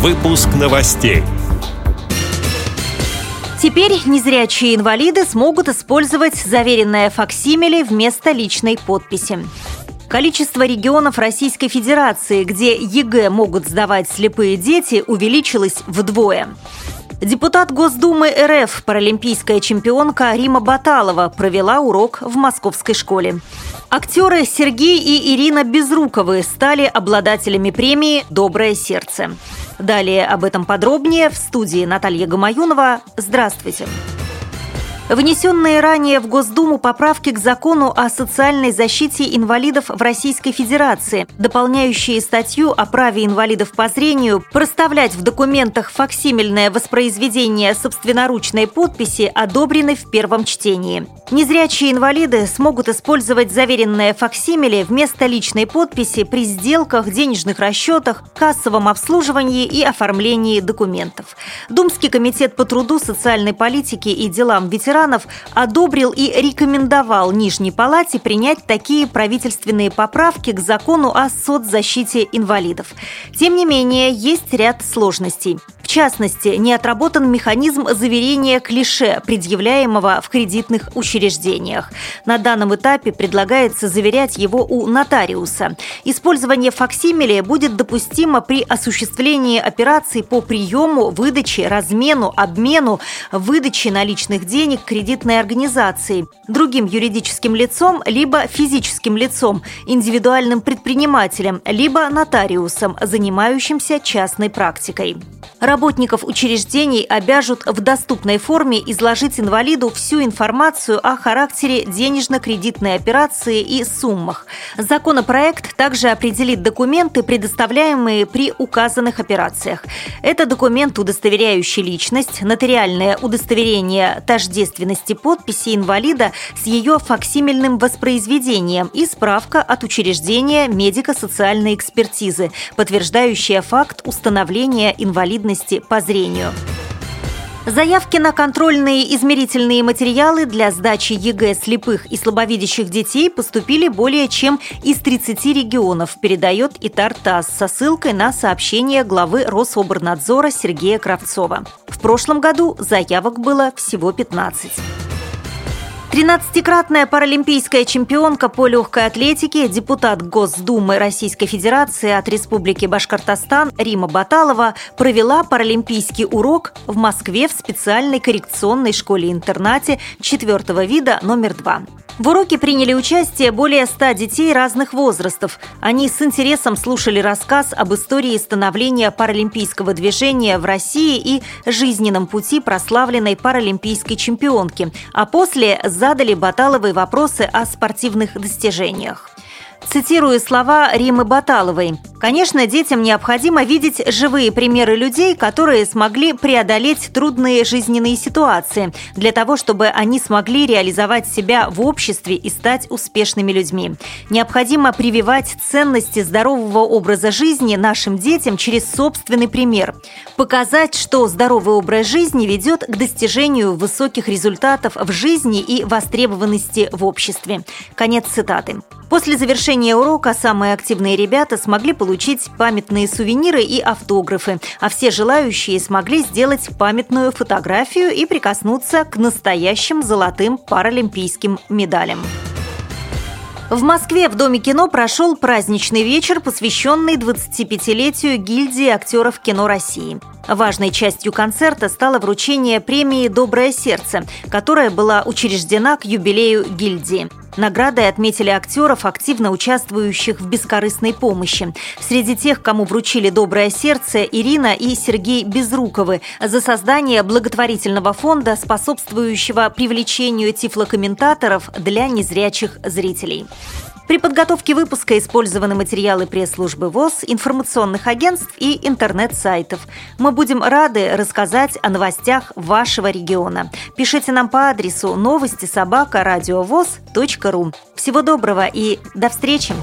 Выпуск новостей. Теперь незрячие инвалиды смогут использовать заверенное факсимиле вместо личной подписи. Количество регионов Российской Федерации, где ЕГЭ могут сдавать слепые дети, увеличилось вдвое. Депутат Госдумы РФ, паралимпийская чемпионка Рима Баталова провела урок в московской школе. Актеры Сергей и Ирина Безруковы стали обладателями премии «Доброе сердце». Далее об этом подробнее в студии Наталья Гамаюнова. Здравствуйте. Здравствуйте. Внесенные ранее в Госдуму поправки к закону о социальной защите инвалидов в Российской Федерации, дополняющие статью о праве инвалидов по зрению проставлять в документах факсимильное воспроизведение собственноручной подписи, одобрены в первом чтении. Незрячие инвалиды смогут использовать заверенное факсимиле вместо личной подписи при сделках, денежных расчетах, кассовом обслуживании и оформлении документов. Думский комитет по труду, социальной политике и делам ветеранов ветеранов одобрил и рекомендовал Нижней Палате принять такие правительственные поправки к закону о соцзащите инвалидов. Тем не менее, есть ряд сложностей. Частности, не отработан механизм заверения клише, предъявляемого в кредитных учреждениях. На данном этапе предлагается заверять его у нотариуса. Использование факсимиле будет допустимо при осуществлении операций по приему, выдаче, размену, обмену, выдаче наличных денег кредитной организации, другим юридическим лицом, либо физическим лицом, индивидуальным предпринимателем, либо нотариусом, занимающимся частной практикой. Работников учреждений обяжут в доступной форме изложить инвалиду всю информацию о характере денежно-кредитной операции и суммах. Законопроект также определит документы, предоставляемые при указанных операциях. Это документ, удостоверяющий личность, нотариальное удостоверение тождественности подписи инвалида с ее факсимильным воспроизведением и справка от учреждения медико-социальной экспертизы, подтверждающая факт установления инвалидности инвалидности по зрению. Заявки на контрольные измерительные материалы для сдачи ЕГЭ слепых и слабовидящих детей поступили более чем из 30 регионов, передает ИТАР-ТАСС со ссылкой на сообщение главы Рособорнадзора Сергея Кравцова. В прошлом году заявок было всего 15. Тринадцатикратная паралимпийская чемпионка по легкой атлетике, депутат Госдумы Российской Федерации от Республики Башкортостан Рима Баталова провела паралимпийский урок в Москве в специальной коррекционной школе-интернате четвертого вида номер два. В уроке приняли участие более ста детей разных возрастов. Они с интересом слушали рассказ об истории становления паралимпийского движения в России и жизненном пути прославленной паралимпийской чемпионки, а после задали Баталовой вопросы о спортивных достижениях. Цитирую слова Римы Баталовой. Конечно, детям необходимо видеть живые примеры людей, которые смогли преодолеть трудные жизненные ситуации, для того, чтобы они смогли реализовать себя в обществе и стать успешными людьми. Необходимо прививать ценности здорового образа жизни нашим детям через собственный пример. Показать, что здоровый образ жизни ведет к достижению высоких результатов в жизни и востребованности в обществе. Конец цитаты. После завершения урока самые активные ребята смогли получить памятные сувениры и автографы, а все желающие смогли сделать памятную фотографию и прикоснуться к настоящим золотым паралимпийским медалям. В Москве в Доме кино прошел праздничный вечер, посвященный 25-летию гильдии актеров кино России. Важной частью концерта стало вручение премии «Доброе сердце», которая была учреждена к юбилею гильдии. Наградой отметили актеров, активно участвующих в бескорыстной помощи. Среди тех, кому вручили «Доброе сердце» Ирина и Сергей Безруковы за создание благотворительного фонда, способствующего привлечению тифлокомментаторов для незрячих зрителей. При подготовке выпуска использованы материалы пресс-службы ВОЗ, информационных агентств и интернет-сайтов. Мы будем рады рассказать о новостях вашего региона. Пишите нам по адресу новости собака ру. Всего доброго и до встречи!